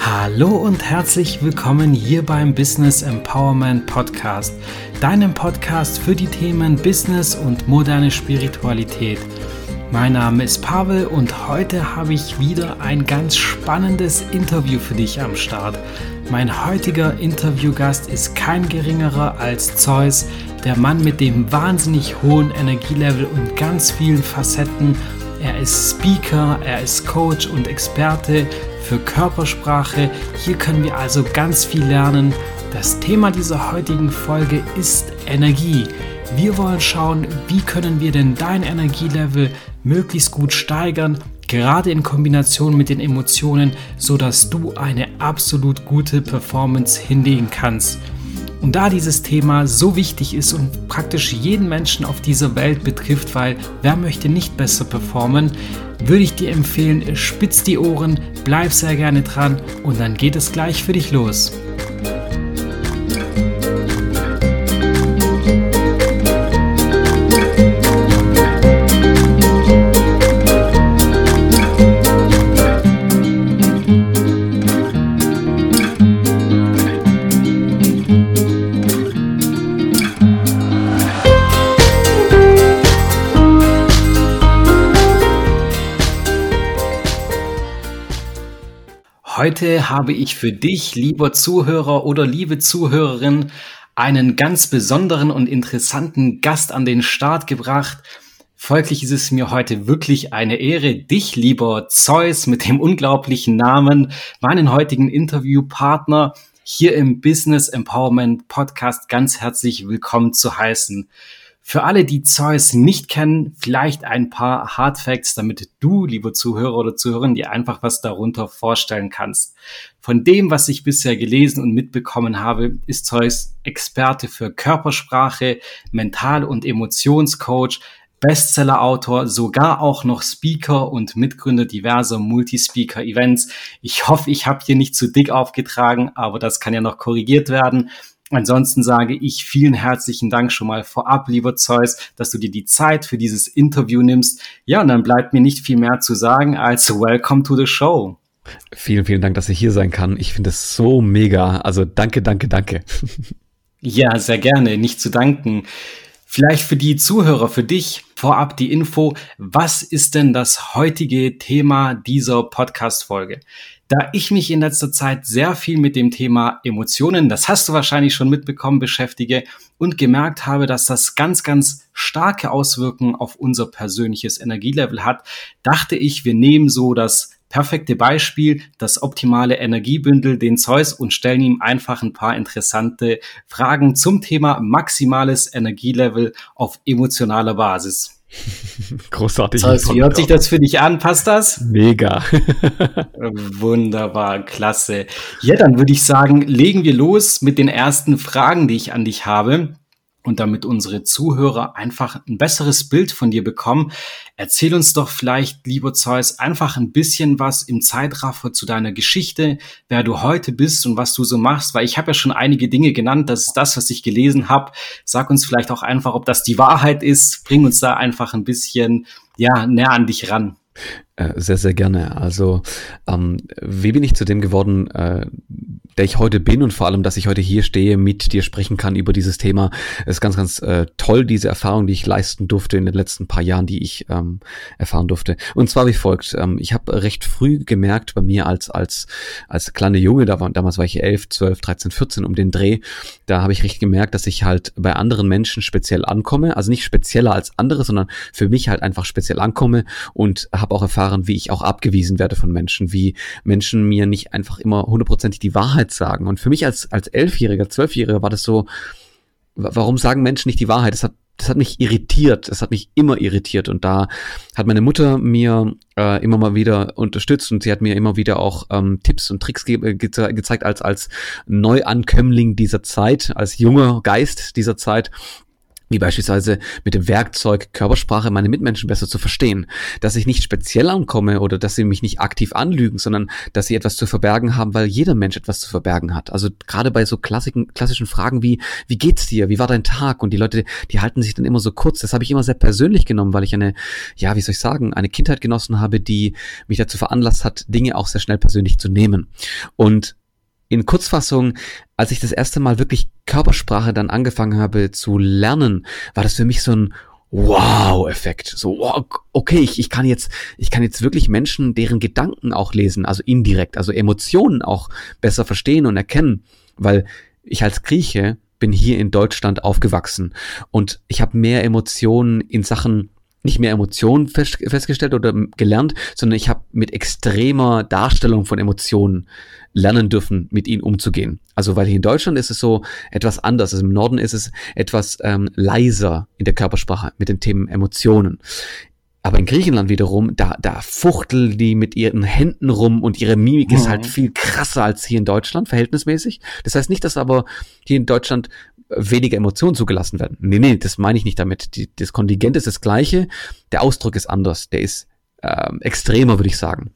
Hallo und herzlich willkommen hier beim Business Empowerment Podcast, deinem Podcast für die Themen Business und moderne Spiritualität. Mein Name ist Pavel und heute habe ich wieder ein ganz spannendes Interview für dich am Start. Mein heutiger Interviewgast ist kein geringerer als Zeus, der Mann mit dem wahnsinnig hohen Energielevel und ganz vielen Facetten. Er ist Speaker, er ist Coach und Experte für Körpersprache. Hier können wir also ganz viel lernen. Das Thema dieser heutigen Folge ist Energie. Wir wollen schauen, wie können wir denn dein Energielevel möglichst gut steigern, gerade in Kombination mit den Emotionen, sodass du eine absolut gute Performance hinlegen kannst. Und da dieses Thema so wichtig ist und praktisch jeden Menschen auf dieser Welt betrifft, weil wer möchte nicht besser performen, würde ich dir empfehlen, spitz die Ohren, bleib sehr gerne dran und dann geht es gleich für dich los. Heute habe ich für dich, lieber Zuhörer oder liebe Zuhörerin, einen ganz besonderen und interessanten Gast an den Start gebracht. Folglich ist es mir heute wirklich eine Ehre, dich, lieber Zeus, mit dem unglaublichen Namen, meinen heutigen Interviewpartner hier im Business Empowerment Podcast ganz herzlich willkommen zu heißen. Für alle, die Zeus nicht kennen, vielleicht ein paar Hard Facts, damit du, liebe Zuhörer oder Zuhörerin, dir einfach was darunter vorstellen kannst. Von dem, was ich bisher gelesen und mitbekommen habe, ist Zeus Experte für Körpersprache, Mental- und Emotionscoach, Bestseller-Autor, sogar auch noch Speaker und Mitgründer diverser Multispeaker-Events. Ich hoffe, ich habe hier nicht zu dick aufgetragen, aber das kann ja noch korrigiert werden. Ansonsten sage ich vielen herzlichen Dank schon mal vorab, lieber Zeus, dass du dir die Zeit für dieses Interview nimmst. Ja, und dann bleibt mir nicht viel mehr zu sagen als Welcome to the Show. Vielen, vielen Dank, dass ich hier sein kann. Ich finde es so mega. Also danke, danke, danke. Ja, sehr gerne. Nicht zu danken. Vielleicht für die Zuhörer, für dich vorab die Info. Was ist denn das heutige Thema dieser Podcast-Folge? Da ich mich in letzter Zeit sehr viel mit dem Thema Emotionen, das hast du wahrscheinlich schon mitbekommen, beschäftige und gemerkt habe, dass das ganz, ganz starke Auswirkungen auf unser persönliches Energielevel hat, dachte ich, wir nehmen so das perfekte Beispiel, das optimale Energiebündel, den Zeus und stellen ihm einfach ein paar interessante Fragen zum Thema maximales Energielevel auf emotionaler Basis. Großartig. Das heißt, wie hört sich das für dich an? Passt das? Mega. Wunderbar, klasse. Ja, dann würde ich sagen, legen wir los mit den ersten Fragen, die ich an dich habe und damit unsere Zuhörer einfach ein besseres Bild von dir bekommen, erzähl uns doch vielleicht, lieber Zeus, einfach ein bisschen was im Zeitraffer zu deiner Geschichte, wer du heute bist und was du so machst, weil ich habe ja schon einige Dinge genannt, das ist das, was ich gelesen habe. Sag uns vielleicht auch einfach, ob das die Wahrheit ist, bring uns da einfach ein bisschen ja, näher an dich ran. Äh, sehr, sehr gerne. Also, ähm, wie bin ich zu dem geworden, äh, der ich heute bin und vor allem, dass ich heute hier stehe, mit dir sprechen kann über dieses Thema. Es ist ganz, ganz äh, toll, diese Erfahrung, die ich leisten durfte in den letzten paar Jahren, die ich ähm, erfahren durfte. Und zwar wie folgt. Ähm, ich habe recht früh gemerkt bei mir als, als, als kleine Junge, da war, damals war ich 11, 12, 13, 14 um den Dreh, da habe ich recht gemerkt, dass ich halt bei anderen Menschen speziell ankomme. Also nicht spezieller als andere, sondern für mich halt einfach speziell ankomme und habe auch erfahren, wie ich auch abgewiesen werde von Menschen, wie Menschen mir nicht einfach immer hundertprozentig die Wahrheit Wahrheit sagen. Und für mich als, als Elfjähriger, Zwölfjähriger war das so, warum sagen Menschen nicht die Wahrheit? Das hat, das hat mich irritiert. Das hat mich immer irritiert. Und da hat meine Mutter mir äh, immer mal wieder unterstützt und sie hat mir immer wieder auch ähm, Tipps und Tricks ge ge gezeigt als, als Neuankömmling dieser Zeit, als junger Geist dieser Zeit wie beispielsweise mit dem Werkzeug Körpersprache meine Mitmenschen besser zu verstehen, dass ich nicht speziell ankomme oder dass sie mich nicht aktiv anlügen, sondern dass sie etwas zu verbergen haben, weil jeder Mensch etwas zu verbergen hat. Also gerade bei so klassischen, klassischen Fragen wie, wie geht's dir? Wie war dein Tag? Und die Leute, die halten sich dann immer so kurz. Das habe ich immer sehr persönlich genommen, weil ich eine, ja, wie soll ich sagen, eine Kindheit genossen habe, die mich dazu veranlasst hat, Dinge auch sehr schnell persönlich zu nehmen. Und in Kurzfassung, als ich das erste Mal wirklich Körpersprache dann angefangen habe zu lernen, war das für mich so ein Wow-Effekt. So, okay, ich, ich kann jetzt, ich kann jetzt wirklich Menschen, deren Gedanken auch lesen, also indirekt, also Emotionen auch besser verstehen und erkennen, weil ich als Grieche bin hier in Deutschland aufgewachsen und ich habe mehr Emotionen in Sachen nicht mehr Emotionen fest, festgestellt oder gelernt, sondern ich habe mit extremer Darstellung von Emotionen lernen dürfen, mit ihnen umzugehen. Also weil hier in Deutschland ist es so etwas anders. Also im Norden ist es etwas ähm, leiser in der Körpersprache mit den Themen Emotionen. Aber in Griechenland wiederum, da, da fuchteln die mit ihren Händen rum und ihre Mimik mhm. ist halt mhm. viel krasser als hier in Deutschland, verhältnismäßig. Das heißt nicht, dass aber hier in Deutschland weniger Emotionen zugelassen werden. Nee, nee, das meine ich nicht damit. Die, das Kontingent ist das gleiche, der Ausdruck ist anders, der ist ähm, extremer, würde ich sagen.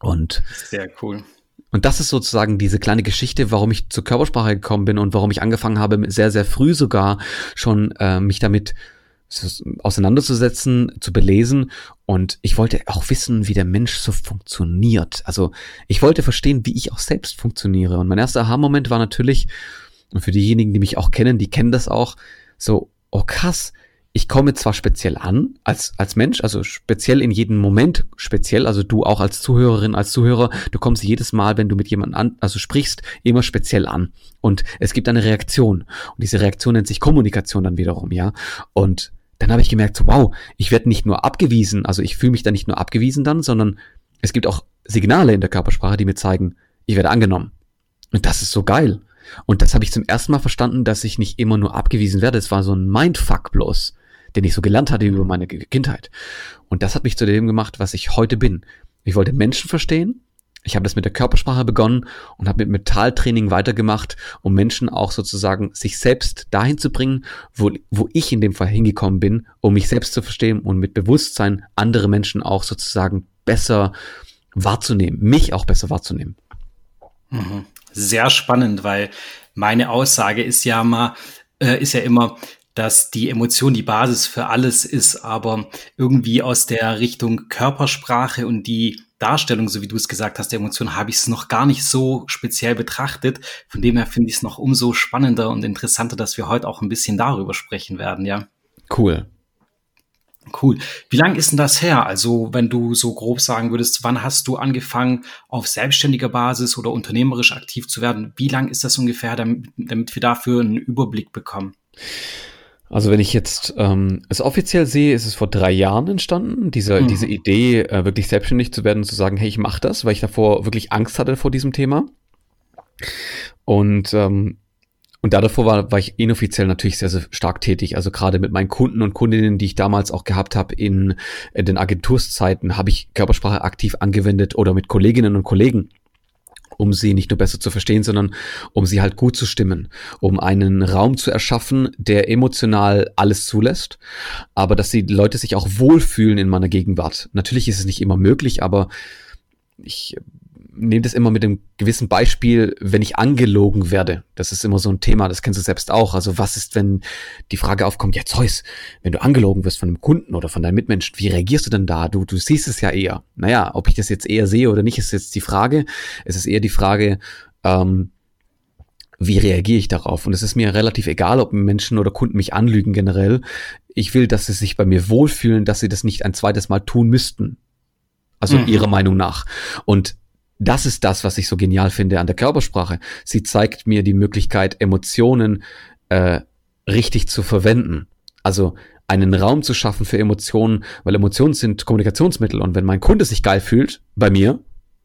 Und sehr cool. Und das ist sozusagen diese kleine Geschichte, warum ich zur Körpersprache gekommen bin und warum ich angefangen habe, sehr, sehr früh sogar schon äh, mich damit auseinanderzusetzen, zu belesen. Und ich wollte auch wissen, wie der Mensch so funktioniert. Also ich wollte verstehen, wie ich auch selbst funktioniere. Und mein erster Aha-Moment war natürlich, und für diejenigen, die mich auch kennen, die kennen das auch, so, oh krass, ich komme zwar speziell an als, als Mensch, also speziell in jedem Moment speziell, also du auch als Zuhörerin, als Zuhörer, du kommst jedes Mal, wenn du mit jemandem an, also sprichst, immer speziell an. Und es gibt eine Reaktion. Und diese Reaktion nennt sich Kommunikation dann wiederum, ja. Und dann habe ich gemerkt, so, wow, ich werde nicht nur abgewiesen, also ich fühle mich dann nicht nur abgewiesen dann, sondern es gibt auch Signale in der Körpersprache, die mir zeigen, ich werde angenommen. Und das ist so geil. Und das habe ich zum ersten Mal verstanden, dass ich nicht immer nur abgewiesen werde. Es war so ein Mindfuck bloß, den ich so gelernt hatte über meine Kindheit. Und das hat mich zu dem gemacht, was ich heute bin. Ich wollte Menschen verstehen. Ich habe das mit der Körpersprache begonnen und habe mit Metalltraining weitergemacht, um Menschen auch sozusagen sich selbst dahin zu bringen, wo, wo ich in dem Fall hingekommen bin, um mich selbst zu verstehen und mit Bewusstsein andere Menschen auch sozusagen besser wahrzunehmen, mich auch besser wahrzunehmen. Mhm sehr spannend, weil meine Aussage ist ja mal, äh, ist ja immer, dass die Emotion die Basis für alles ist, aber irgendwie aus der Richtung Körpersprache und die Darstellung, so wie du es gesagt hast, der Emotion, habe ich es noch gar nicht so speziell betrachtet. Von dem her finde ich es noch umso spannender und interessanter, dass wir heute auch ein bisschen darüber sprechen werden, ja. Cool. Cool. Wie lang ist denn das her? Also, wenn du so grob sagen würdest, wann hast du angefangen, auf selbstständiger Basis oder unternehmerisch aktiv zu werden? Wie lang ist das ungefähr, damit, damit wir dafür einen Überblick bekommen? Also wenn ich jetzt ähm, es offiziell sehe, ist es vor drei Jahren entstanden, diese, mhm. diese Idee, äh, wirklich selbstständig zu werden und zu sagen, hey, ich mache das, weil ich davor wirklich Angst hatte vor diesem Thema. Und ähm, und da davor war, war ich inoffiziell natürlich sehr, sehr stark tätig. Also gerade mit meinen Kunden und Kundinnen, die ich damals auch gehabt habe in, in den Agenturszeiten, habe ich Körpersprache aktiv angewendet oder mit Kolleginnen und Kollegen um sie nicht nur besser zu verstehen, sondern um sie halt gut zu stimmen, um einen Raum zu erschaffen, der emotional alles zulässt, aber dass die Leute sich auch wohlfühlen in meiner Gegenwart. Natürlich ist es nicht immer möglich, aber ich nehme das immer mit einem gewissen Beispiel, wenn ich angelogen werde. Das ist immer so ein Thema, das kennst du selbst auch. Also was ist, wenn die Frage aufkommt, ja Zeus, wenn du angelogen wirst von einem Kunden oder von deinem Mitmenschen, wie reagierst du denn da? Du, du siehst es ja eher. Naja, ob ich das jetzt eher sehe oder nicht, ist jetzt die Frage. Es ist eher die Frage, ähm, wie reagiere ich darauf? Und es ist mir relativ egal, ob Menschen oder Kunden mich anlügen generell. Ich will, dass sie sich bei mir wohlfühlen, dass sie das nicht ein zweites Mal tun müssten. Also mhm. ihrer Meinung nach. Und das ist das, was ich so genial finde an der Körpersprache. Sie zeigt mir die Möglichkeit, Emotionen äh, richtig zu verwenden. Also einen Raum zu schaffen für Emotionen, weil Emotionen sind Kommunikationsmittel und wenn mein Kunde sich geil fühlt bei mir,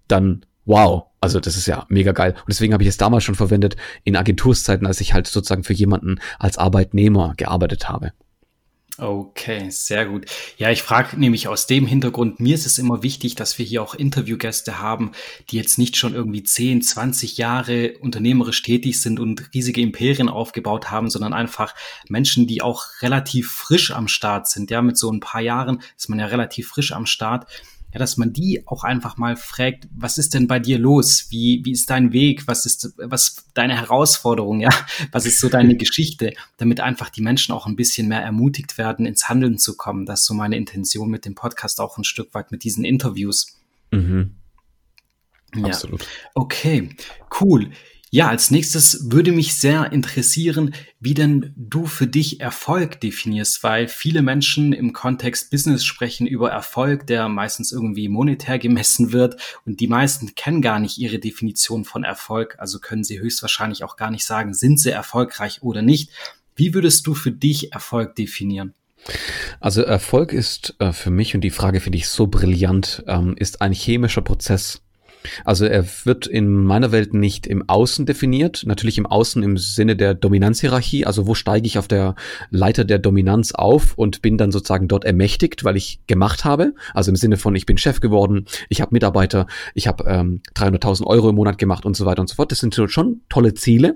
dann wow, also das ist ja mega geil. Und deswegen habe ich es damals schon verwendet in Agenturszeiten, als ich halt sozusagen für jemanden als Arbeitnehmer gearbeitet habe. Okay, sehr gut. Ja, ich frage nämlich aus dem Hintergrund, mir ist es immer wichtig, dass wir hier auch Interviewgäste haben, die jetzt nicht schon irgendwie 10, 20 Jahre unternehmerisch tätig sind und riesige Imperien aufgebaut haben, sondern einfach Menschen, die auch relativ frisch am Start sind. Ja, mit so ein paar Jahren ist man ja relativ frisch am Start ja, dass man die auch einfach mal fragt, was ist denn bei dir los? Wie, wie ist dein Weg? Was ist, was deine Herausforderung? Ja, was ist so deine Geschichte? Damit einfach die Menschen auch ein bisschen mehr ermutigt werden, ins Handeln zu kommen. Das ist so meine Intention mit dem Podcast auch ein Stück weit mit diesen Interviews. Mhm. Ja. Absolut. Okay, cool. Ja, als nächstes würde mich sehr interessieren, wie denn du für dich Erfolg definierst, weil viele Menschen im Kontext Business sprechen über Erfolg, der meistens irgendwie monetär gemessen wird und die meisten kennen gar nicht ihre Definition von Erfolg, also können sie höchstwahrscheinlich auch gar nicht sagen, sind sie erfolgreich oder nicht. Wie würdest du für dich Erfolg definieren? Also Erfolg ist äh, für mich, und die Frage finde ich so brillant, ähm, ist ein chemischer Prozess. Also er wird in meiner Welt nicht im Außen definiert, natürlich im Außen im Sinne der Dominanzhierarchie, also wo steige ich auf der Leiter der Dominanz auf und bin dann sozusagen dort ermächtigt, weil ich gemacht habe, also im Sinne von ich bin Chef geworden, ich habe Mitarbeiter, ich habe ähm, 300.000 Euro im Monat gemacht und so weiter und so fort. Das sind schon tolle Ziele.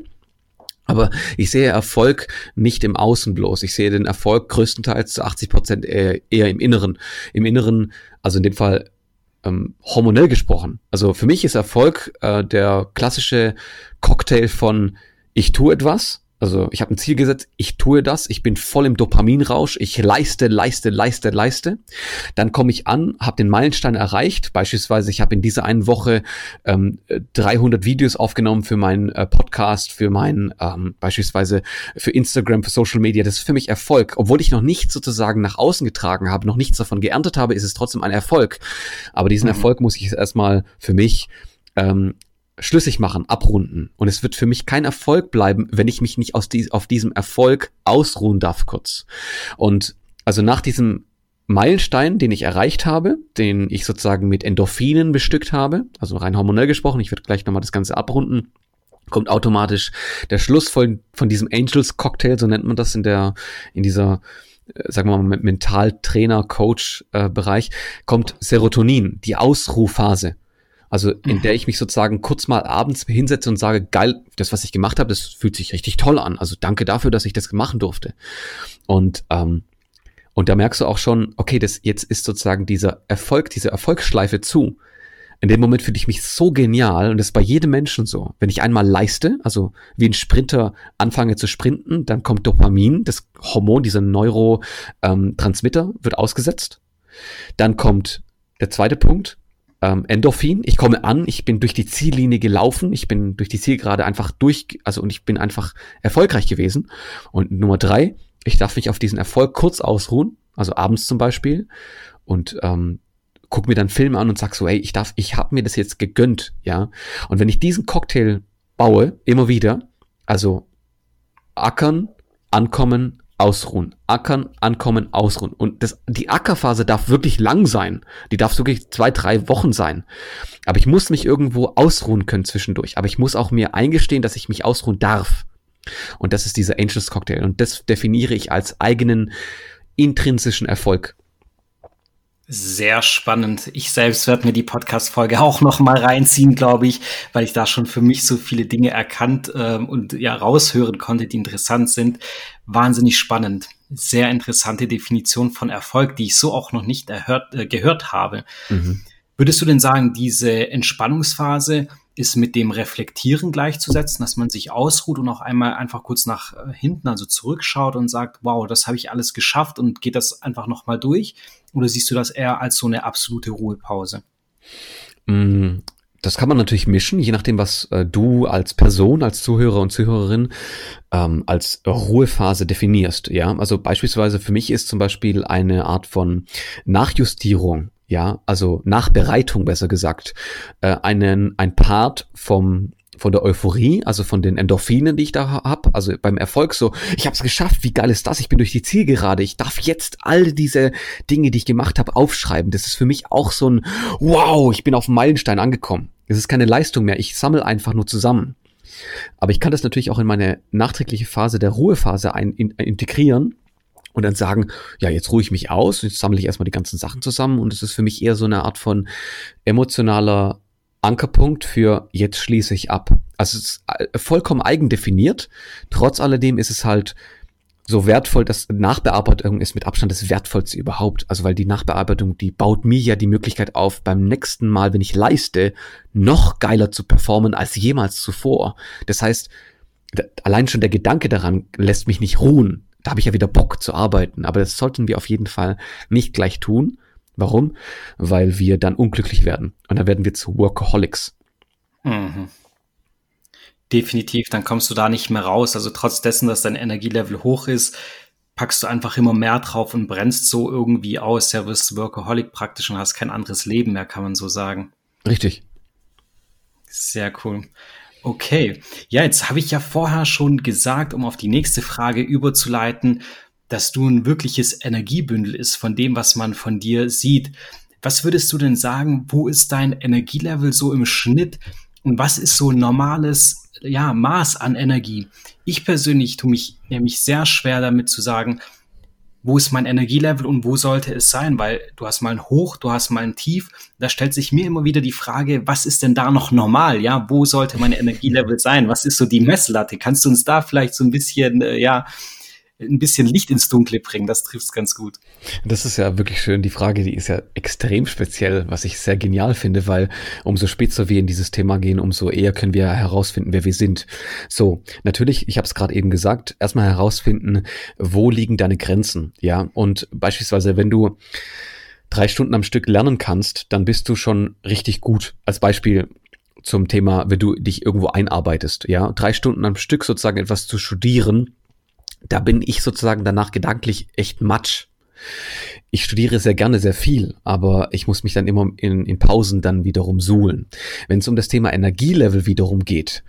Aber ich sehe Erfolg nicht im Außen bloß. Ich sehe den Erfolg größtenteils zu 80 Prozent eher, eher im Inneren. Im Inneren, also in dem Fall ähm, hormonell gesprochen. Also für mich ist Erfolg äh, der klassische Cocktail von ich tue etwas, also ich habe ein Ziel gesetzt, ich tue das, ich bin voll im Dopaminrausch, ich leiste, leiste, leiste, leiste. Dann komme ich an, habe den Meilenstein erreicht. Beispielsweise, ich habe in dieser einen Woche ähm, 300 Videos aufgenommen für meinen äh, Podcast, für meinen ähm, beispielsweise für Instagram, für Social Media. Das ist für mich Erfolg. Obwohl ich noch nichts sozusagen nach außen getragen habe, noch nichts davon geerntet habe, ist es trotzdem ein Erfolg. Aber diesen mhm. Erfolg muss ich erstmal für mich ähm, schlüssig machen, abrunden. Und es wird für mich kein Erfolg bleiben, wenn ich mich nicht aus die, auf diesem Erfolg ausruhen darf kurz. Und also nach diesem Meilenstein, den ich erreicht habe, den ich sozusagen mit Endorphinen bestückt habe, also rein hormonell gesprochen, ich werde gleich nochmal das Ganze abrunden, kommt automatisch der Schluss von, von diesem Angels Cocktail, so nennt man das in der, in dieser, äh, sagen wir mal, Mental-Trainer-Coach-Bereich, äh, kommt Serotonin, die Ausruhphase. Also in mhm. der ich mich sozusagen kurz mal abends hinsetze und sage, geil, das, was ich gemacht habe, das fühlt sich richtig toll an. Also danke dafür, dass ich das machen durfte. Und ähm, und da merkst du auch schon, okay, das jetzt ist sozusagen dieser Erfolg, diese Erfolgsschleife zu. In dem Moment finde ich mich so genial und das ist bei jedem Menschen so. Wenn ich einmal leiste, also wie ein Sprinter anfange zu sprinten, dann kommt Dopamin, das Hormon, dieser Neurotransmitter ähm, wird ausgesetzt. Dann kommt der zweite Punkt, ähm, Endorphin. Ich komme an, ich bin durch die Ziellinie gelaufen, ich bin durch die Zielgerade einfach durch, also und ich bin einfach erfolgreich gewesen. Und Nummer drei, ich darf mich auf diesen Erfolg kurz ausruhen, also abends zum Beispiel, und ähm, guck mir dann Filme an und sag so, ey, ich darf, ich habe mir das jetzt gegönnt, ja. Und wenn ich diesen Cocktail baue, immer wieder, also ackern, ankommen, ausruhen. Ackern, ankommen, ausruhen. Und das, die Ackerphase darf wirklich lang sein. Die darf sogar zwei, drei Wochen sein. Aber ich muss mich irgendwo ausruhen können zwischendurch. Aber ich muss auch mir eingestehen, dass ich mich ausruhen darf. Und das ist dieser Angels Cocktail. Und das definiere ich als eigenen intrinsischen Erfolg. Sehr spannend. Ich selbst werde mir die Podcast-Folge auch noch mal reinziehen, glaube ich, weil ich da schon für mich so viele Dinge erkannt ähm, und ja raushören konnte, die interessant sind. Wahnsinnig spannend. Sehr interessante Definition von Erfolg, die ich so auch noch nicht erhört, äh, gehört habe. Mhm. Würdest du denn sagen, diese Entspannungsphase ist mit dem Reflektieren gleichzusetzen, dass man sich ausruht und auch einmal einfach kurz nach äh, hinten, also zurückschaut und sagt, wow, das habe ich alles geschafft und geht das einfach nochmal durch? Oder siehst du das eher als so eine absolute Ruhepause? Mm, das kann man natürlich mischen, je nachdem, was äh, du als Person, als Zuhörer und Zuhörerin ähm, als Ruhephase definierst. Ja, also beispielsweise für mich ist zum Beispiel eine Art von Nachjustierung ja, also Nachbereitung besser gesagt, äh, einen, ein Part vom von der Euphorie, also von den Endorphinen, die ich da hab, also beim Erfolg so, ich habe es geschafft, wie geil ist das? Ich bin durch die Zielgerade, ich darf jetzt all diese Dinge, die ich gemacht habe, aufschreiben. Das ist für mich auch so ein Wow, ich bin auf Meilenstein angekommen. Es ist keine Leistung mehr, ich sammle einfach nur zusammen. Aber ich kann das natürlich auch in meine nachträgliche Phase der Ruhephase ein, in, integrieren und dann sagen, ja, jetzt ruhe ich mich aus, jetzt sammle ich erstmal die ganzen Sachen zusammen und es ist für mich eher so eine Art von emotionaler Ankerpunkt für jetzt schließe ich ab. Also es ist äh, vollkommen eigen definiert. Trotz alledem ist es halt so wertvoll, dass Nachbearbeitung ist mit Abstand das wertvollste überhaupt. Also weil die Nachbearbeitung, die baut mir ja die Möglichkeit auf, beim nächsten Mal, wenn ich leiste, noch geiler zu performen als jemals zuvor. Das heißt, allein schon der Gedanke daran lässt mich nicht ruhen. Da habe ich ja wieder Bock zu arbeiten. Aber das sollten wir auf jeden Fall nicht gleich tun. Warum? Weil wir dann unglücklich werden. Und dann werden wir zu Workaholics. Mhm. Definitiv, dann kommst du da nicht mehr raus. Also trotz dessen, dass dein Energielevel hoch ist, packst du einfach immer mehr drauf und brennst so irgendwie aus. Ja, wirst Workaholic praktisch und hast kein anderes Leben mehr, kann man so sagen. Richtig. Sehr cool. Okay. Ja, jetzt habe ich ja vorher schon gesagt, um auf die nächste Frage überzuleiten, dass du ein wirkliches Energiebündel ist von dem, was man von dir sieht. Was würdest du denn sagen, wo ist dein Energielevel so im Schnitt und was ist so normales ja, Maß an Energie? Ich persönlich tue mich nämlich sehr schwer damit zu sagen, wo ist mein Energielevel und wo sollte es sein? Weil du hast mal ein Hoch, du hast mal ein Tief. Da stellt sich mir immer wieder die Frage, was ist denn da noch normal? Ja, wo sollte mein Energielevel sein? Was ist so die Messlatte? Kannst du uns da vielleicht so ein bisschen, äh, ja, ein bisschen Licht ins Dunkle bringen. Das trifft es ganz gut. Das ist ja wirklich schön. Die Frage, die ist ja extrem speziell, was ich sehr genial finde, weil umso später wir in dieses Thema gehen, umso eher können wir herausfinden, wer wir sind. So, natürlich, ich habe es gerade eben gesagt, erstmal herausfinden, wo liegen deine Grenzen, ja. Und beispielsweise, wenn du drei Stunden am Stück lernen kannst, dann bist du schon richtig gut. Als Beispiel, zum Thema, wenn du dich irgendwo einarbeitest, ja, drei Stunden am Stück sozusagen etwas zu studieren, da bin ich sozusagen danach gedanklich echt matsch. Ich studiere sehr gerne sehr viel, aber ich muss mich dann immer in, in Pausen dann wiederum suhlen. Wenn es um das Thema Energielevel wiederum geht,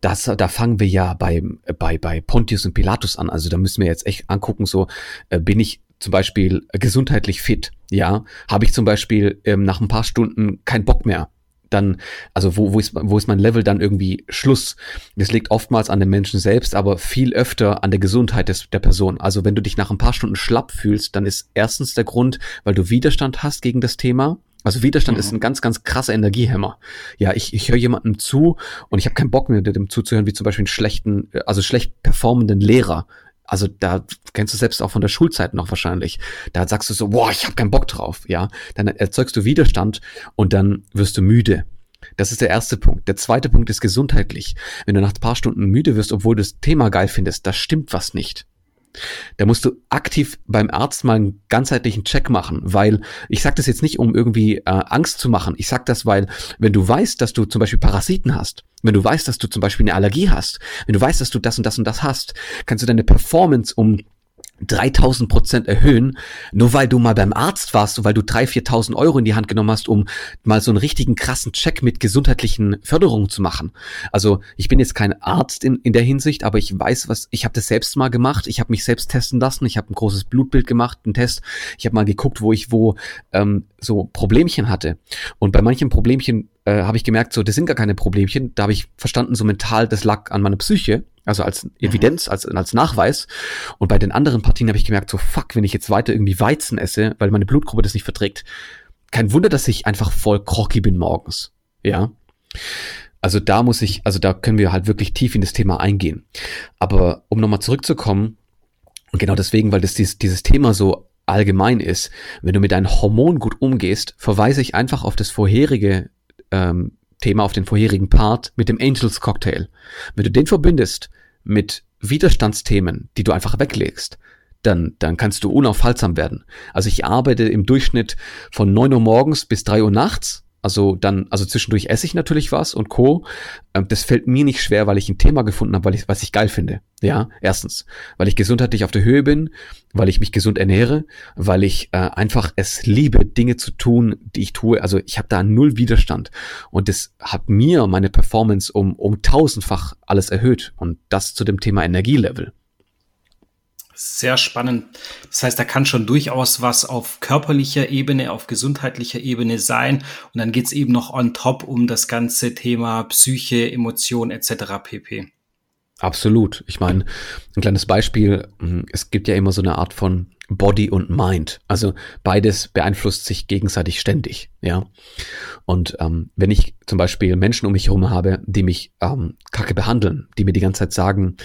das, da fangen wir ja bei, bei, bei Pontius und Pilatus an. Also da müssen wir jetzt echt angucken, so äh, bin ich zum Beispiel gesundheitlich fit. Ja, habe ich zum Beispiel ähm, nach ein paar Stunden keinen Bock mehr dann, also wo, wo, ist, wo ist mein Level dann irgendwie Schluss? Das liegt oftmals an dem Menschen selbst, aber viel öfter an der Gesundheit des, der Person. Also wenn du dich nach ein paar Stunden schlapp fühlst, dann ist erstens der Grund, weil du Widerstand hast gegen das Thema. Also Widerstand mhm. ist ein ganz, ganz krasser Energiehemmer. Ja, ich, ich höre jemandem zu und ich habe keinen Bock mehr, dem zuzuhören, wie zum Beispiel einen schlechten, also schlecht performenden Lehrer also da kennst du selbst auch von der Schulzeit noch wahrscheinlich. Da sagst du so, boah, ich habe keinen Bock drauf, ja. Dann erzeugst du Widerstand und dann wirst du müde. Das ist der erste Punkt. Der zweite Punkt ist gesundheitlich. Wenn du nach ein paar Stunden müde wirst, obwohl du das Thema geil findest, da stimmt was nicht. Da musst du aktiv beim Arzt mal einen ganzheitlichen Check machen, weil ich sage das jetzt nicht, um irgendwie äh, Angst zu machen. Ich sage das, weil wenn du weißt, dass du zum Beispiel Parasiten hast, wenn du weißt, dass du zum Beispiel eine Allergie hast, wenn du weißt, dass du das und das und das hast, kannst du deine Performance um 3000 Prozent erhöhen, nur weil du mal beim Arzt warst und weil du 3.000, 4.000 Euro in die Hand genommen hast, um mal so einen richtigen krassen Check mit gesundheitlichen Förderungen zu machen. Also ich bin jetzt kein Arzt in, in der Hinsicht, aber ich weiß, was, ich habe das selbst mal gemacht, ich habe mich selbst testen lassen, ich habe ein großes Blutbild gemacht, einen Test, ich habe mal geguckt, wo ich wo ähm, so Problemchen hatte. Und bei manchen Problemchen äh, habe ich gemerkt, so, das sind gar keine Problemchen. Da habe ich verstanden, so mental, das lag an meiner Psyche, also als Evidenz, als, als Nachweis. Und bei den anderen Partien habe ich gemerkt, so, fuck, wenn ich jetzt weiter irgendwie Weizen esse, weil meine Blutgruppe das nicht verträgt, kein Wunder, dass ich einfach voll crocky bin morgens. Ja. Also da muss ich, also da können wir halt wirklich tief in das Thema eingehen. Aber um nochmal zurückzukommen, und genau deswegen, weil das dieses, dieses Thema so allgemein ist, wenn du mit deinen Hormonen gut umgehst, verweise ich einfach auf das vorherige ähm, Thema, auf den vorherigen Part mit dem Angels Cocktail. Wenn du den verbindest mit Widerstandsthemen, die du einfach weglegst, dann, dann kannst du unaufhaltsam werden. Also ich arbeite im Durchschnitt von neun Uhr morgens bis drei Uhr nachts also dann, also zwischendurch esse ich natürlich was und Co. Ähm, das fällt mir nicht schwer, weil ich ein Thema gefunden habe, weil ich, was ich geil finde. Ja, erstens, weil ich gesundheitlich auf der Höhe bin, weil ich mich gesund ernähre, weil ich äh, einfach es liebe, Dinge zu tun, die ich tue. Also ich habe da null Widerstand und das hat mir meine Performance um um tausendfach alles erhöht und das zu dem Thema Energielevel. Sehr spannend. Das heißt, da kann schon durchaus was auf körperlicher Ebene, auf gesundheitlicher Ebene sein. Und dann geht's eben noch on top um das ganze Thema Psyche, Emotion etc. pp. Absolut. Ich meine, ein kleines Beispiel, hm, es gibt ja immer so eine Art von Body und Mind. Also beides beeinflusst sich gegenseitig ständig, ja. Und ähm, wenn ich zum Beispiel Menschen um mich herum habe, die mich ähm, kacke behandeln, die mir die ganze Zeit sagen,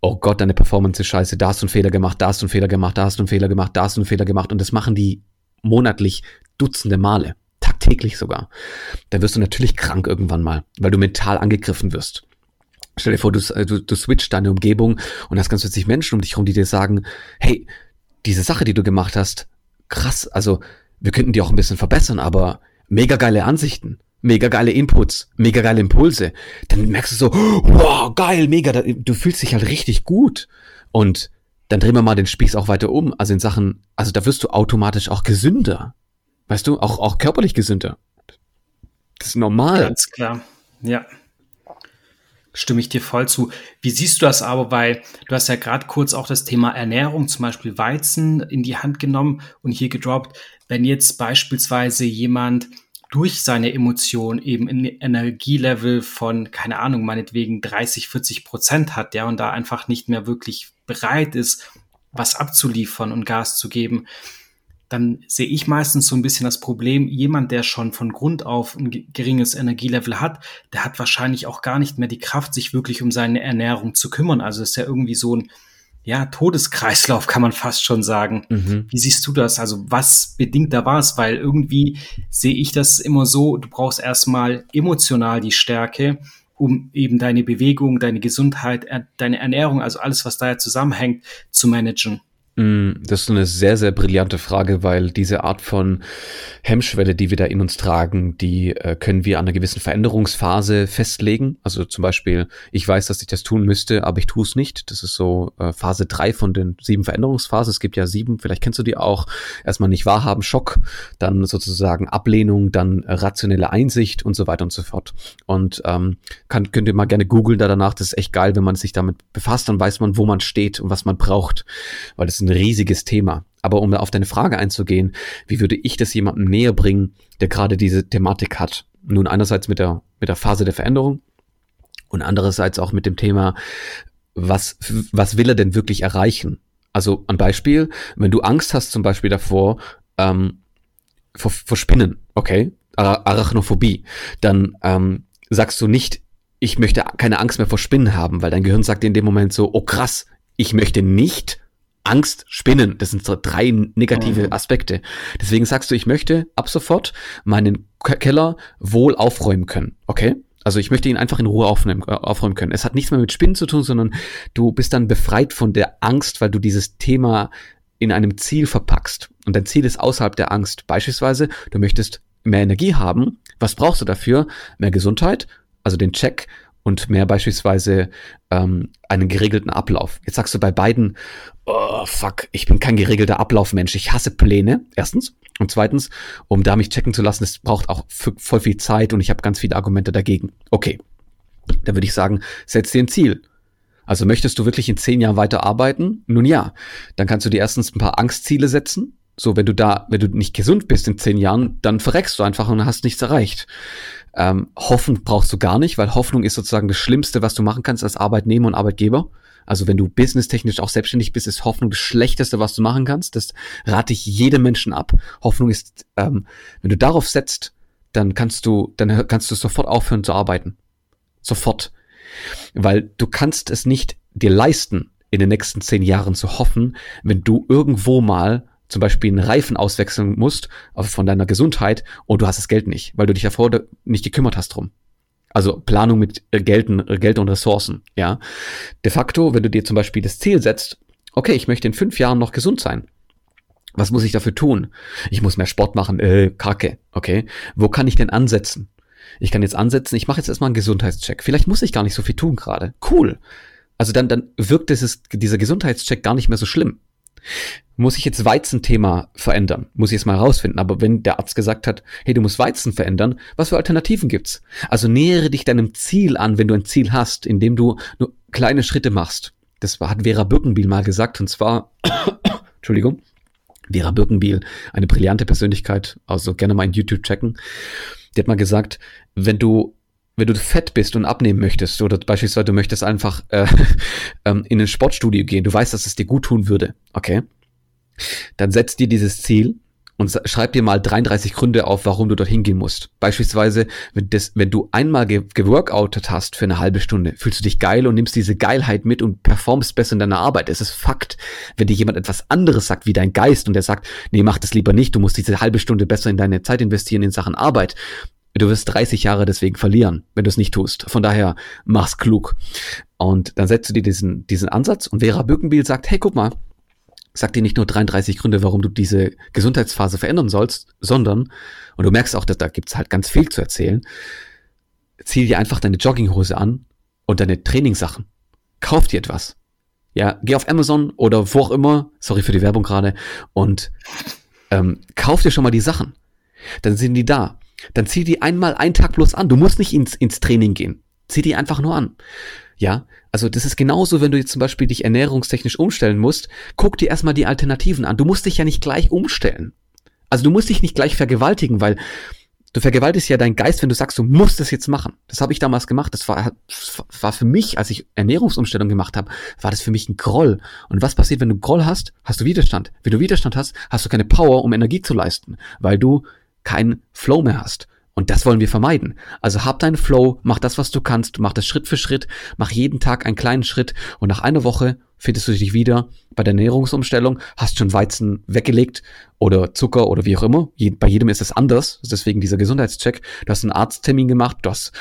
oh Gott, deine Performance ist scheiße, da hast du einen Fehler gemacht, da hast du einen Fehler gemacht, da hast du einen Fehler gemacht, da hast du einen Fehler gemacht und das machen die monatlich Dutzende Male, tagtäglich sogar, dann wirst du natürlich krank irgendwann mal, weil du mental angegriffen wirst. Stell dir vor, du, du, du switcht deine Umgebung und hast ganz plötzlich Menschen um dich herum, die dir sagen, hey, diese Sache, die du gemacht hast, krass, also wir könnten die auch ein bisschen verbessern, aber mega geile Ansichten, mega geile Inputs, mega geile Impulse. Dann merkst du so, wow, geil, mega, du fühlst dich halt richtig gut. Und dann drehen wir mal den Spieß auch weiter um. Also in Sachen, also da wirst du automatisch auch gesünder. Weißt du, auch, auch körperlich gesünder. Das ist normal. Ganz klar, ja stimme ich dir voll zu. Wie siehst du das aber, weil du hast ja gerade kurz auch das Thema Ernährung, zum Beispiel Weizen, in die Hand genommen und hier gedroppt. Wenn jetzt beispielsweise jemand durch seine Emotion eben ein Energielevel von, keine Ahnung, meinetwegen 30, 40 Prozent hat, ja, und da einfach nicht mehr wirklich bereit ist, was abzuliefern und Gas zu geben, dann sehe ich meistens so ein bisschen das Problem, jemand, der schon von Grund auf ein geringes Energielevel hat, der hat wahrscheinlich auch gar nicht mehr die Kraft, sich wirklich um seine Ernährung zu kümmern. Also ist ja irgendwie so ein ja, Todeskreislauf, kann man fast schon sagen. Mhm. Wie siehst du das? Also was bedingt da was? Weil irgendwie sehe ich das immer so, du brauchst erstmal emotional die Stärke, um eben deine Bewegung, deine Gesundheit, deine Ernährung, also alles, was da ja zusammenhängt, zu managen. Mm, das ist eine sehr, sehr brillante Frage, weil diese Art von Hemmschwelle, die wir da in uns tragen, die äh, können wir an einer gewissen Veränderungsphase festlegen. Also zum Beispiel, ich weiß, dass ich das tun müsste, aber ich tue es nicht. Das ist so äh, Phase drei von den sieben Veränderungsphasen. Es gibt ja sieben, vielleicht kennst du die auch. Erstmal nicht wahrhaben, Schock, dann sozusagen Ablehnung, dann äh, rationelle Einsicht und so weiter und so fort. Und ähm, kann, könnt ihr mal gerne googeln da danach. Das ist echt geil, wenn man sich damit befasst, dann weiß man, wo man steht und was man braucht. Weil das ein riesiges Thema. Aber um auf deine Frage einzugehen, wie würde ich das jemandem näher bringen, der gerade diese Thematik hat? Nun einerseits mit der, mit der Phase der Veränderung und andererseits auch mit dem Thema, was, was will er denn wirklich erreichen? Also ein Beispiel, wenn du Angst hast zum Beispiel davor, ähm, vor, vor Spinnen, okay, Arachnophobie, dann ähm, sagst du nicht, ich möchte keine Angst mehr vor Spinnen haben, weil dein Gehirn sagt dir in dem Moment so, oh krass, ich möchte nicht Angst, Spinnen. Das sind so drei negative mhm. Aspekte. Deswegen sagst du, ich möchte ab sofort meinen Keller wohl aufräumen können. Okay? Also ich möchte ihn einfach in Ruhe aufnehmen, äh, aufräumen können. Es hat nichts mehr mit Spinnen zu tun, sondern du bist dann befreit von der Angst, weil du dieses Thema in einem Ziel verpackst. Und dein Ziel ist außerhalb der Angst. Beispielsweise, du möchtest mehr Energie haben. Was brauchst du dafür? Mehr Gesundheit, also den Check und mehr beispielsweise ähm, einen geregelten Ablauf. Jetzt sagst du bei beiden, oh fuck, ich bin kein geregelter Ablaufmensch, ich hasse Pläne, erstens. Und zweitens, um da mich checken zu lassen, es braucht auch voll viel Zeit und ich habe ganz viele Argumente dagegen. Okay, dann würde ich sagen, setz dir ein Ziel. Also möchtest du wirklich in zehn Jahren weiter arbeiten? Nun ja, dann kannst du dir erstens ein paar Angstziele setzen. So, wenn du da, wenn du nicht gesund bist in zehn Jahren, dann verreckst du einfach und hast nichts erreicht. Ähm, hoffen brauchst du gar nicht, weil Hoffnung ist sozusagen das Schlimmste, was du machen kannst als Arbeitnehmer und Arbeitgeber. Also wenn du businesstechnisch auch selbstständig bist, ist Hoffnung das Schlechteste, was du machen kannst. Das rate ich jedem Menschen ab. Hoffnung ist, ähm, wenn du darauf setzt, dann kannst du, dann kannst du sofort aufhören zu arbeiten. Sofort. Weil du kannst es nicht dir leisten, in den nächsten zehn Jahren zu hoffen, wenn du irgendwo mal zum Beispiel einen Reifen auswechseln musst von deiner Gesundheit und du hast das Geld nicht, weil du dich davor nicht gekümmert hast drum. Also Planung mit äh, Gelden, äh, Geld und Ressourcen, ja. De facto, wenn du dir zum Beispiel das Ziel setzt, okay, ich möchte in fünf Jahren noch gesund sein. Was muss ich dafür tun? Ich muss mehr Sport machen, äh, kacke, okay. Wo kann ich denn ansetzen? Ich kann jetzt ansetzen, ich mache jetzt erstmal einen Gesundheitscheck. Vielleicht muss ich gar nicht so viel tun gerade. Cool. Also dann, dann wirkt dieses, dieser Gesundheitscheck gar nicht mehr so schlimm muss ich jetzt Weizenthema verändern? Muss ich es mal herausfinden. Aber wenn der Arzt gesagt hat, hey, du musst Weizen verändern, was für Alternativen gibt's? Also nähere dich deinem Ziel an, wenn du ein Ziel hast, indem du nur kleine Schritte machst. Das hat Vera Birkenbiel mal gesagt, und zwar, Entschuldigung, Vera Birkenbiel, eine brillante Persönlichkeit, also gerne mal in YouTube checken. Die hat mal gesagt, wenn du wenn du fett bist und abnehmen möchtest oder beispielsweise du möchtest einfach äh, ähm, in ein Sportstudio gehen, du weißt, dass es dir gut tun würde, okay? Dann setz dir dieses Ziel und schreib dir mal 33 Gründe auf, warum du dorthin gehen musst. Beispielsweise, wenn, das, wenn du einmal ge geworkoutet hast für eine halbe Stunde, fühlst du dich geil und nimmst diese Geilheit mit und performst besser in deiner Arbeit. Es ist Fakt. Wenn dir jemand etwas anderes sagt, wie dein Geist, und der sagt, nee, mach das lieber nicht, du musst diese halbe Stunde besser in deine Zeit investieren in Sachen Arbeit, du wirst 30 Jahre deswegen verlieren, wenn du es nicht tust. Von daher, mach's klug. Und dann setzt du dir diesen, diesen Ansatz und Vera Birkenbiel sagt, hey, guck mal, sag dir nicht nur 33 Gründe, warum du diese Gesundheitsphase verändern sollst, sondern, und du merkst auch, dass da gibt's halt ganz viel zu erzählen, zieh dir einfach deine Jogginghose an und deine Trainingssachen. Kauf dir etwas. Ja, geh auf Amazon oder wo auch immer, sorry für die Werbung gerade, und ähm, kauf dir schon mal die Sachen. Dann sind die da. Dann zieh die einmal einen Tag bloß an. Du musst nicht ins, ins Training gehen. Zieh die einfach nur an. Ja, also das ist genauso, wenn du jetzt zum Beispiel dich ernährungstechnisch umstellen musst, guck dir erstmal die Alternativen an. Du musst dich ja nicht gleich umstellen. Also du musst dich nicht gleich vergewaltigen, weil du vergewaltigst ja deinen Geist, wenn du sagst, du musst es jetzt machen. Das habe ich damals gemacht. Das war, war für mich, als ich Ernährungsumstellung gemacht habe, war das für mich ein Groll. Und was passiert, wenn du Groll hast? Hast du Widerstand. Wenn du Widerstand hast, hast du keine Power, um Energie zu leisten, weil du keinen Flow mehr hast. Und das wollen wir vermeiden. Also hab deinen Flow, mach das, was du kannst, mach das Schritt für Schritt, mach jeden Tag einen kleinen Schritt und nach einer Woche findest du dich wieder bei der Ernährungsumstellung, hast schon Weizen weggelegt oder Zucker oder wie auch immer. bei jedem ist es anders, deswegen dieser Gesundheitscheck. Du hast einen Arzttermin gemacht, du hast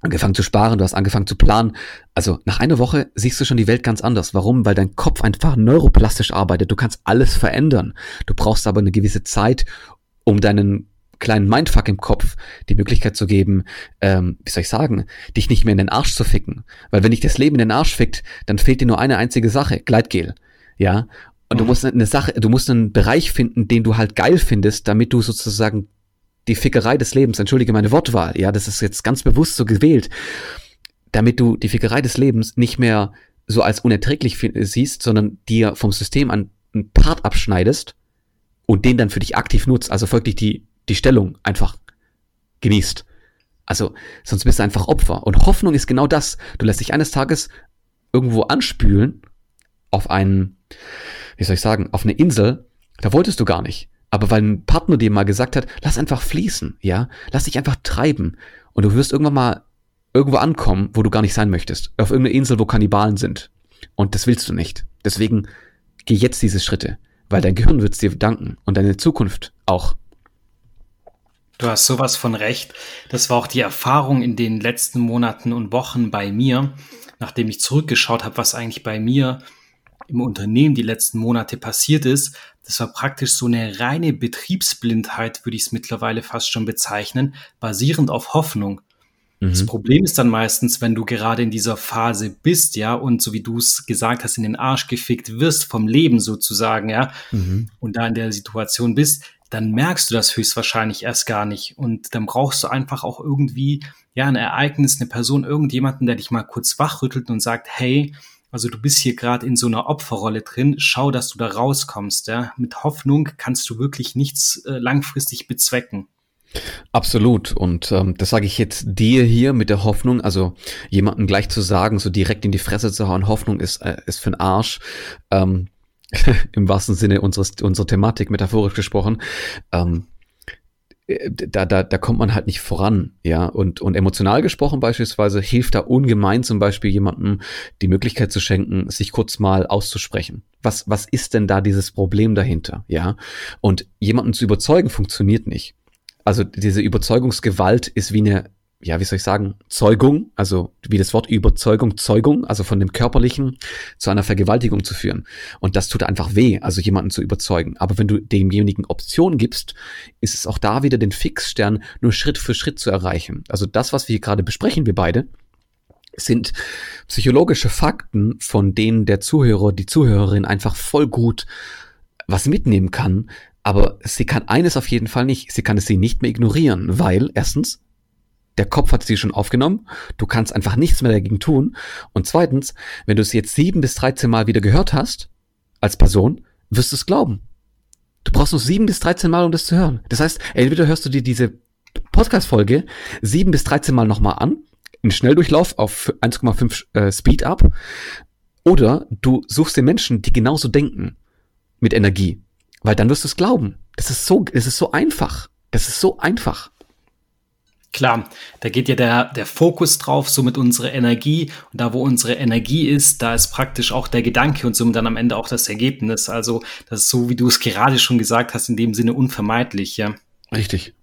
angefangen zu sparen, du hast angefangen zu planen. Also nach einer Woche siehst du schon die Welt ganz anders. Warum? Weil dein Kopf einfach neuroplastisch arbeitet. Du kannst alles verändern. Du brauchst aber eine gewisse Zeit, um deinen kleinen Mindfuck im Kopf die Möglichkeit zu geben, ähm, wie soll ich sagen, dich nicht mehr in den Arsch zu ficken. Weil wenn dich das Leben in den Arsch fickt, dann fehlt dir nur eine einzige Sache, Gleitgel. Ja. Und mhm. du musst eine Sache, du musst einen Bereich finden, den du halt geil findest, damit du sozusagen die Fickerei des Lebens, entschuldige meine Wortwahl, ja, das ist jetzt ganz bewusst so gewählt, damit du die Fickerei des Lebens nicht mehr so als unerträglich siehst, sondern dir vom System an einen Part abschneidest und den dann für dich aktiv nutzt, also folglich die die Stellung einfach genießt. Also, sonst bist du einfach Opfer. Und Hoffnung ist genau das. Du lässt dich eines Tages irgendwo anspülen auf einen, wie soll ich sagen, auf eine Insel, da wolltest du gar nicht. Aber weil ein Partner dir mal gesagt hat, lass einfach fließen, ja, lass dich einfach treiben. Und du wirst irgendwann mal irgendwo ankommen, wo du gar nicht sein möchtest. Auf irgendeiner Insel, wo Kannibalen sind. Und das willst du nicht. Deswegen geh jetzt diese Schritte, weil dein Gehirn wird es dir danken und deine Zukunft auch. Du hast sowas von recht. Das war auch die Erfahrung in den letzten Monaten und Wochen bei mir, nachdem ich zurückgeschaut habe, was eigentlich bei mir im Unternehmen die letzten Monate passiert ist. Das war praktisch so eine reine Betriebsblindheit, würde ich es mittlerweile fast schon bezeichnen, basierend auf Hoffnung. Mhm. Das Problem ist dann meistens, wenn du gerade in dieser Phase bist, ja, und so wie du es gesagt hast, in den Arsch gefickt wirst vom Leben sozusagen, ja, mhm. und da in der Situation bist, dann merkst du das höchstwahrscheinlich erst gar nicht. Und dann brauchst du einfach auch irgendwie, ja, ein Ereignis, eine Person, irgendjemanden, der dich mal kurz wachrüttelt und sagt, hey, also du bist hier gerade in so einer Opferrolle drin, schau, dass du da rauskommst. Ja? Mit Hoffnung kannst du wirklich nichts äh, langfristig bezwecken. Absolut. Und ähm, das sage ich jetzt dir hier mit der Hoffnung, also jemanden gleich zu sagen, so direkt in die Fresse zu hauen, Hoffnung ist, äh, ist für den Arsch. Ähm, im wahrsten Sinne unseres, unserer Thematik, metaphorisch gesprochen, ähm, äh, da, da, da kommt man halt nicht voran, ja. Und, und emotional gesprochen beispielsweise hilft da ungemein zum Beispiel jemandem die Möglichkeit zu schenken, sich kurz mal auszusprechen. Was, was ist denn da dieses Problem dahinter, ja? Und jemanden zu überzeugen funktioniert nicht. Also diese Überzeugungsgewalt ist wie eine ja, wie soll ich sagen, Zeugung, also wie das Wort Überzeugung, Zeugung, also von dem Körperlichen zu einer Vergewaltigung zu führen. Und das tut einfach weh, also jemanden zu überzeugen. Aber wenn du demjenigen Optionen gibst, ist es auch da wieder den Fixstern nur Schritt für Schritt zu erreichen. Also das, was wir hier gerade besprechen, wir beide, sind psychologische Fakten, von denen der Zuhörer, die Zuhörerin einfach voll gut was mitnehmen kann. Aber sie kann eines auf jeden Fall nicht. Sie kann es sie nicht mehr ignorieren, weil erstens, der Kopf hat sie schon aufgenommen. Du kannst einfach nichts mehr dagegen tun. Und zweitens, wenn du es jetzt sieben bis dreizehn Mal wieder gehört hast, als Person, wirst du es glauben. Du brauchst nur sieben bis dreizehn Mal, um das zu hören. Das heißt, entweder hörst du dir diese Podcast-Folge sieben bis 13 Mal nochmal an, in Schnelldurchlauf auf 1,5 äh, Speed up. Oder du suchst den Menschen, die genauso denken, mit Energie. Weil dann wirst du es glauben. Das ist so, es ist so einfach. Das ist so einfach. Klar, da geht ja der, der Fokus drauf, somit unsere Energie. Und da, wo unsere Energie ist, da ist praktisch auch der Gedanke und somit dann am Ende auch das Ergebnis. Also, das ist so, wie du es gerade schon gesagt hast, in dem Sinne unvermeidlich, ja. Richtig.